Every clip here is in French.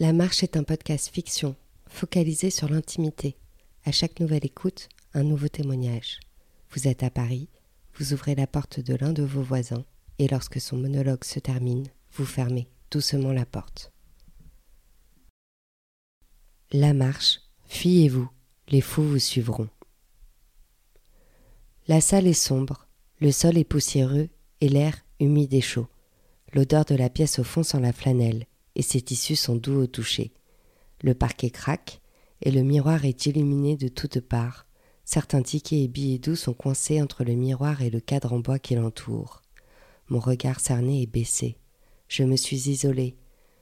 La Marche est un podcast fiction, focalisé sur l'intimité. À chaque nouvelle écoute, un nouveau témoignage. Vous êtes à Paris, vous ouvrez la porte de l'un de vos voisins, et lorsque son monologue se termine, vous fermez doucement la porte. La marche, fuyez-vous, les fous vous suivront. La salle est sombre, le sol est poussiéreux et l'air humide et chaud. L'odeur de la pièce au fond sent la flanelle, et ses tissus sont doux au toucher. Le parquet craque, et le miroir est illuminé de toutes parts. Certains tickets et billets doux sont coincés entre le miroir et le cadre en bois qui l'entoure. Mon regard cerné est baissé. Je me suis isolé.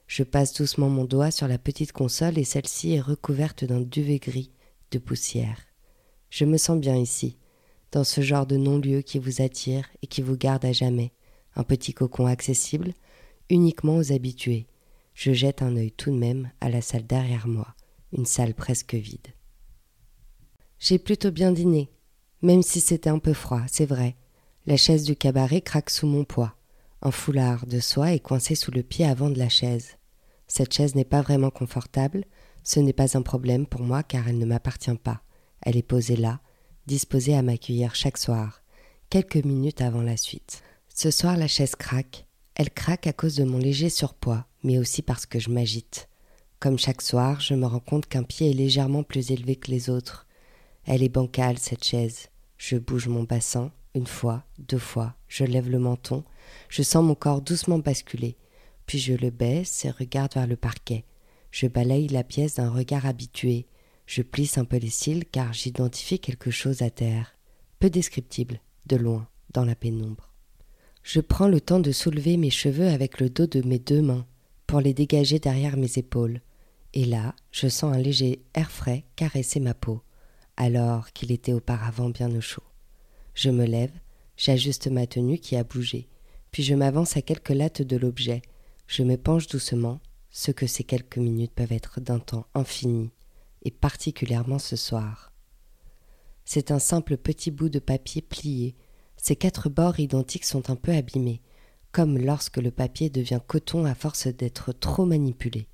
Je passe doucement mon doigt sur la petite console et celle-ci est recouverte d'un duvet gris de poussière. Je me sens bien ici, dans ce genre de non-lieu qui vous attire et qui vous garde à jamais, un petit cocon accessible uniquement aux habitués, je jette un œil tout de même à la salle derrière moi, une salle presque vide. J'ai plutôt bien dîné, même si c'était un peu froid, c'est vrai. La chaise du cabaret craque sous mon poids. Un foulard de soie est coincé sous le pied avant de la chaise. Cette chaise n'est pas vraiment confortable, ce n'est pas un problème pour moi car elle ne m'appartient pas. Elle est posée là, disposée à m'accueillir chaque soir, quelques minutes avant la suite. Ce soir la chaise craque. Elle craque à cause de mon léger surpoids, mais aussi parce que je m'agite. Comme chaque soir, je me rends compte qu'un pied est légèrement plus élevé que les autres. Elle est bancale, cette chaise. Je bouge mon bassin, une fois, deux fois, je lève le menton, je sens mon corps doucement basculer, puis je le baisse et regarde vers le parquet. Je balaye la pièce d'un regard habitué. Je plisse un peu les cils car j'identifie quelque chose à terre, peu descriptible, de loin, dans la pénombre. Je prends le temps de soulever mes cheveux avec le dos de mes deux mains pour les dégager derrière mes épaules. Et là, je sens un léger air frais caresser ma peau, alors qu'il était auparavant bien au chaud. Je me lève, j'ajuste ma tenue qui a bougé, puis je m'avance à quelques lattes de l'objet. Je me penche doucement, ce que ces quelques minutes peuvent être d'un temps infini, et particulièrement ce soir. C'est un simple petit bout de papier plié. Ses quatre bords identiques sont un peu abîmés comme lorsque le papier devient coton à force d'être trop manipulé.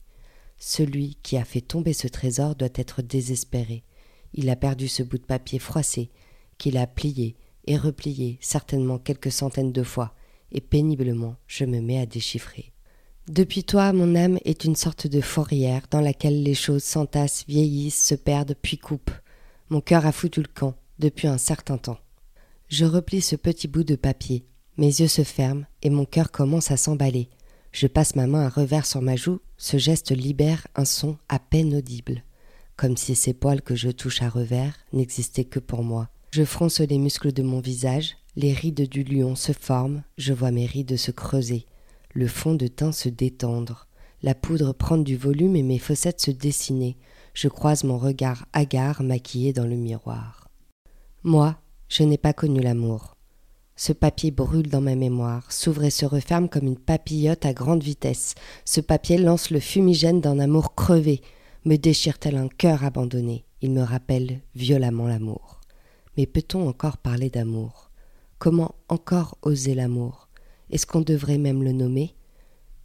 Celui qui a fait tomber ce trésor doit être désespéré. Il a perdu ce bout de papier froissé, qu'il a plié et replié certainement quelques centaines de fois, et péniblement je me mets à déchiffrer. Depuis toi, mon âme est une sorte de fourrière dans laquelle les choses s'entassent, vieillissent, se perdent, puis coupent. Mon cœur a foutu le camp depuis un certain temps. Je replie ce petit bout de papier, mes yeux se ferment et mon cœur commence à s'emballer. Je passe ma main à revers sur ma joue, ce geste libère un son à peine audible, comme si ces poils que je touche à revers n'existaient que pour moi. Je fronce les muscles de mon visage, les rides du lion se forment, je vois mes rides se creuser, le fond de teint se détendre, la poudre prendre du volume et mes fossettes se dessiner. Je croise mon regard hagard maquillé dans le miroir. Moi, je n'ai pas connu l'amour. Ce papier brûle dans ma mémoire, s'ouvre et se referme comme une papillote à grande vitesse. Ce papier lance le fumigène d'un amour crevé, me déchire tel un cœur abandonné? Il me rappelle violemment l'amour. Mais peut-on encore parler d'amour? Comment encore oser l'amour? Est-ce qu'on devrait même le nommer?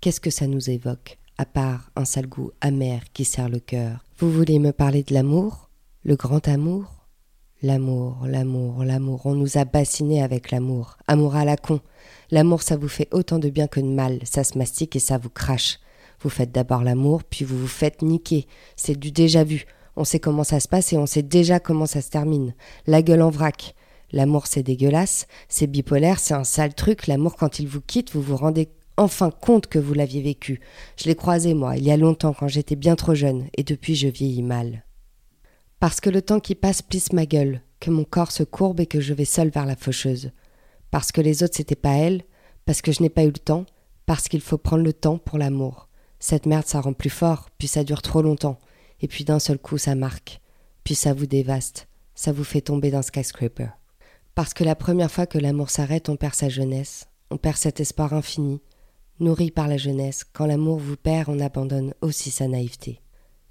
Qu'est-ce que ça nous évoque, à part un sale goût amer qui serre le cœur? Vous voulez me parler de l'amour? Le grand amour? L'amour, l'amour, l'amour, on nous a bassinés avec l'amour. Amour à la con. L'amour, ça vous fait autant de bien que de mal, ça se mastique et ça vous crache. Vous faites d'abord l'amour, puis vous vous faites niquer. C'est du déjà vu. On sait comment ça se passe et on sait déjà comment ça se termine. La gueule en vrac. L'amour, c'est dégueulasse, c'est bipolaire, c'est un sale truc. L'amour, quand il vous quitte, vous vous rendez enfin compte que vous l'aviez vécu. Je l'ai croisé, moi, il y a longtemps, quand j'étais bien trop jeune, et depuis je vieillis mal. Parce que le temps qui passe plisse ma gueule, que mon corps se courbe et que je vais seul vers la faucheuse. Parce que les autres c'était pas elle, parce que je n'ai pas eu le temps, parce qu'il faut prendre le temps pour l'amour. Cette merde ça rend plus fort, puis ça dure trop longtemps, et puis d'un seul coup ça marque, puis ça vous dévaste, ça vous fait tomber dans skyscraper. Parce que la première fois que l'amour s'arrête, on perd sa jeunesse, on perd cet espoir infini, nourri par la jeunesse. Quand l'amour vous perd, on abandonne aussi sa naïveté.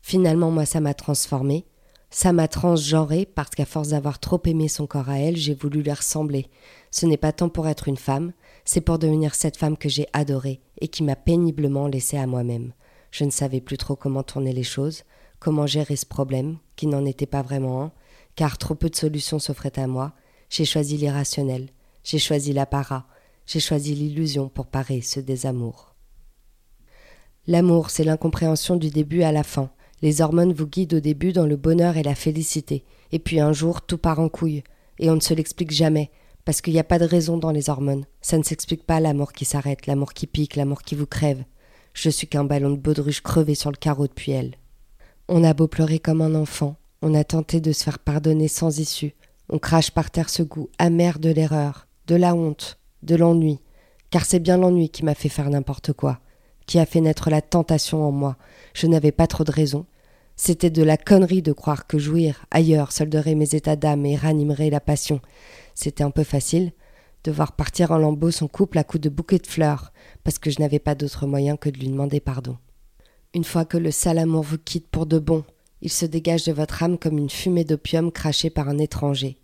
Finalement, moi, ça m'a transformé, ça m'a transgenré parce qu'à force d'avoir trop aimé son corps à elle, j'ai voulu lui ressembler. Ce n'est pas tant pour être une femme, c'est pour devenir cette femme que j'ai adorée et qui m'a péniblement laissée à moi-même. Je ne savais plus trop comment tourner les choses, comment gérer ce problème, qui n'en était pas vraiment un, car trop peu de solutions s'offraient à moi. J'ai choisi l'irrationnel, j'ai choisi l'apparat, j'ai choisi l'illusion pour parer ce désamour. L'amour, c'est l'incompréhension du début à la fin. Les hormones vous guident au début dans le bonheur et la félicité, et puis un jour tout part en couille, et on ne se l'explique jamais, parce qu'il n'y a pas de raison dans les hormones. Ça ne s'explique pas l'amour qui s'arrête, l'amour qui pique, l'amour qui vous crève. Je suis qu'un ballon de baudruche crevé sur le carreau depuis elle. On a beau pleurer comme un enfant, on a tenté de se faire pardonner sans issue. On crache par terre ce goût amer de l'erreur, de la honte, de l'ennui, car c'est bien l'ennui qui m'a fait faire n'importe quoi, qui a fait naître la tentation en moi. Je n'avais pas trop de raison. C'était de la connerie de croire que jouir ailleurs solderait mes états d'âme et ranimerait la passion. C'était un peu facile de voir partir en lambeaux son couple à coups de bouquets de fleurs, parce que je n'avais pas d'autre moyen que de lui demander pardon. Une fois que le sale amour vous quitte pour de bon, il se dégage de votre âme comme une fumée d'opium crachée par un étranger.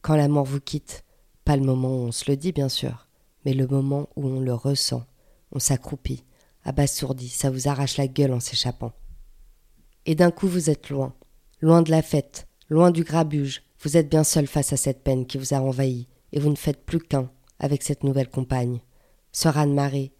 Quand l'amour vous quitte, pas le moment où on se le dit bien sûr, mais le moment où on le ressent, on s'accroupit, abasourdi, ça vous arrache la gueule en s'échappant. Et d'un coup vous êtes loin, loin de la fête, loin du grabuge, vous êtes bien seul face à cette peine qui vous a envahi, et vous ne faites plus qu'un avec cette nouvelle compagne. Sœur Anne-Marie,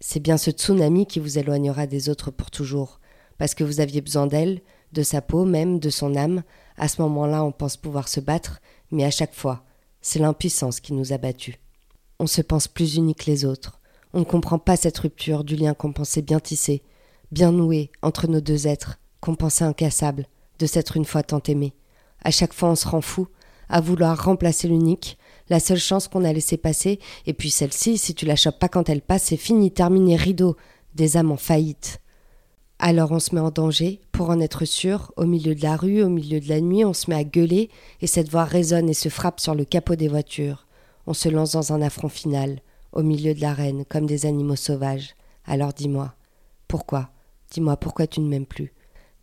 c'est bien ce tsunami qui vous éloignera des autres pour toujours, parce que vous aviez besoin d'elle, de sa peau même, de son âme. À ce moment-là, on pense pouvoir se battre, mais à chaque fois, c'est l'impuissance qui nous a battus. On se pense plus unis que les autres. On ne comprend pas cette rupture du lien qu'on pensait bien tissé, bien noué entre nos deux êtres, qu'on pensait incassable, de s'être une fois tant aimé. À chaque fois, on se rend fou, à vouloir remplacer l'unique, la seule chance qu'on a laissé passer, et puis celle-ci, si tu la chopes pas quand elle passe, c'est fini, terminé, rideau, des âmes en faillite. Alors on se met en danger, pour en être sûr, au milieu de la rue, au milieu de la nuit, on se met à gueuler, et cette voix résonne et se frappe sur le capot des voitures. On se lance dans un affront final, au milieu de l'arène, comme des animaux sauvages. Alors dis-moi, pourquoi? Dis-moi pourquoi tu ne m'aimes plus?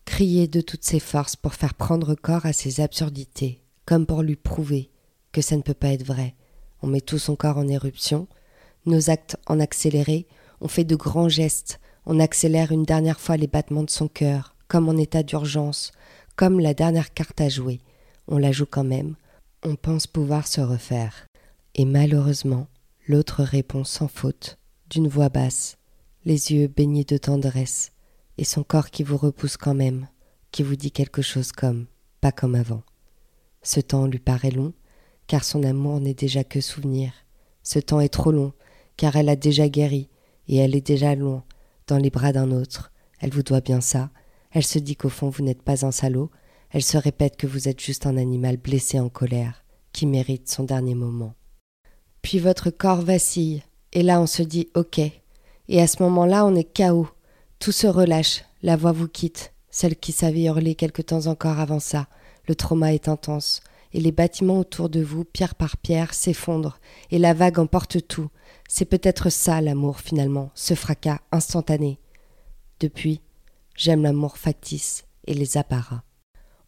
Crier de toutes ses forces pour faire prendre corps à ces absurdités, comme pour lui prouver que ça ne peut pas être vrai. On met tout son corps en éruption, nos actes en accéléré, on fait de grands gestes, on accélère une dernière fois les battements de son cœur, comme en état d'urgence, comme la dernière carte à jouer. On la joue quand même, on pense pouvoir se refaire. Et malheureusement, l'autre répond sans faute, d'une voix basse, les yeux baignés de tendresse, et son corps qui vous repousse quand même, qui vous dit quelque chose comme pas comme avant. Ce temps lui paraît long, car son amour n'est déjà que souvenir. Ce temps est trop long, car elle a déjà guéri, et elle est déjà loin, dans les bras d'un autre. Elle vous doit bien ça. Elle se dit qu'au fond vous n'êtes pas un salaud. Elle se répète que vous êtes juste un animal blessé en colère, qui mérite son dernier moment. Puis votre corps vacille, et là on se dit ok. Et à ce moment-là on est chaos. Tout se relâche, la voix vous quitte, celle qui savait hurler quelque temps encore avant ça. Le trauma est intense, et les bâtiments autour de vous, pierre par pierre, s'effondrent, et la vague emporte tout. C'est peut-être ça l'amour finalement, ce fracas instantané. Depuis, j'aime l'amour factice et les apparats.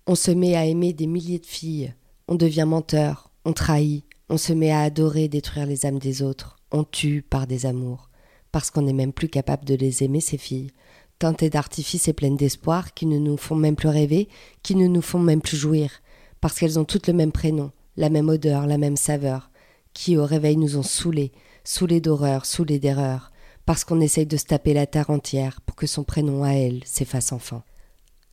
On se met à aimer des milliers de filles, on devient menteur, on trahit, on se met à adorer détruire les âmes des autres, on tue par des amours, parce qu'on n'est même plus capable de les aimer, ces filles, teintées d'artifices et pleines d'espoir, qui ne nous font même plus rêver, qui ne nous font même plus jouir, parce qu'elles ont toutes le même prénom, la même odeur, la même saveur, qui au réveil nous ont saoulés, saoulés d'horreur, saoulés d'erreur, parce qu'on essaye de se taper la terre entière pour que son prénom à elle s'efface enfin.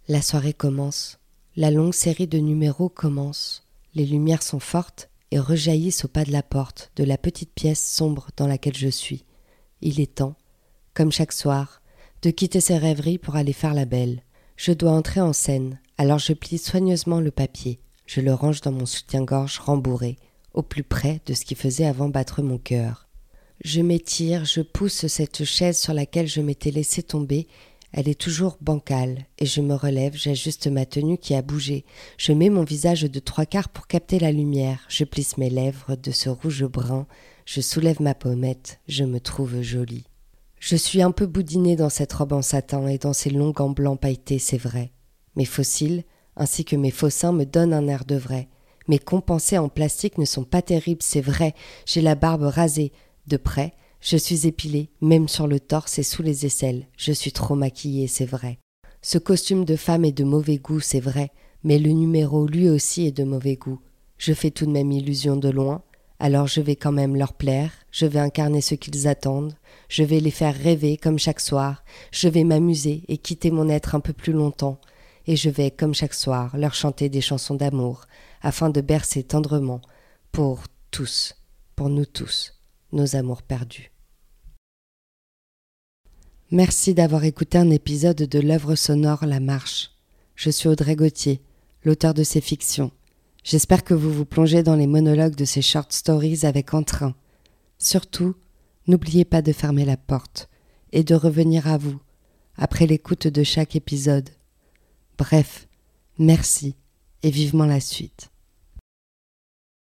La soirée commence, la longue série de numéros commence, les lumières sont fortes et rejaillissent au pas de la porte de la petite pièce sombre dans laquelle je suis. Il est temps, comme chaque soir, de quitter ces rêveries pour aller faire la belle. Je dois entrer en scène, alors je plie soigneusement le papier, je le range dans mon soutien-gorge rembourré, au plus près de ce qui faisait avant battre mon cœur. Je m'étire, je pousse cette chaise sur laquelle je m'étais laissé tomber. Elle est toujours bancale, et je me relève, j'ajuste ma tenue qui a bougé. Je mets mon visage de trois quarts pour capter la lumière. Je plisse mes lèvres de ce rouge brun. Je soulève ma pommette. Je me trouve jolie. Je suis un peu boudinée dans cette robe en satin et dans ces longs gants blancs pailletés, c'est vrai. Mes fossiles, ainsi que mes faux seins me donnent un air de vrai. Mes compensés en plastique ne sont pas terribles, c'est vrai. J'ai la barbe rasée. De près, Je suis épilée, même sur le torse et sous les aisselles. Je suis trop maquillée, c'est vrai. Ce costume de femme est de mauvais goût, c'est vrai, mais le numéro lui aussi est de mauvais goût. Je fais tout de même illusion de loin, alors je vais quand même leur plaire, je vais incarner ce qu'ils attendent, je vais les faire rêver comme chaque soir, je vais m'amuser et quitter mon être un peu plus longtemps, et je vais, comme chaque soir, leur chanter des chansons d'amour, afin de bercer tendrement, pour tous, pour nous tous, nos amours perdus. Merci d'avoir écouté un épisode de l'œuvre sonore La Marche. Je suis Audrey Gauthier, l'auteur de ces fictions. J'espère que vous vous plongez dans les monologues de ces short stories avec entrain. Surtout, n'oubliez pas de fermer la porte et de revenir à vous après l'écoute de chaque épisode. Bref, merci et vivement la suite.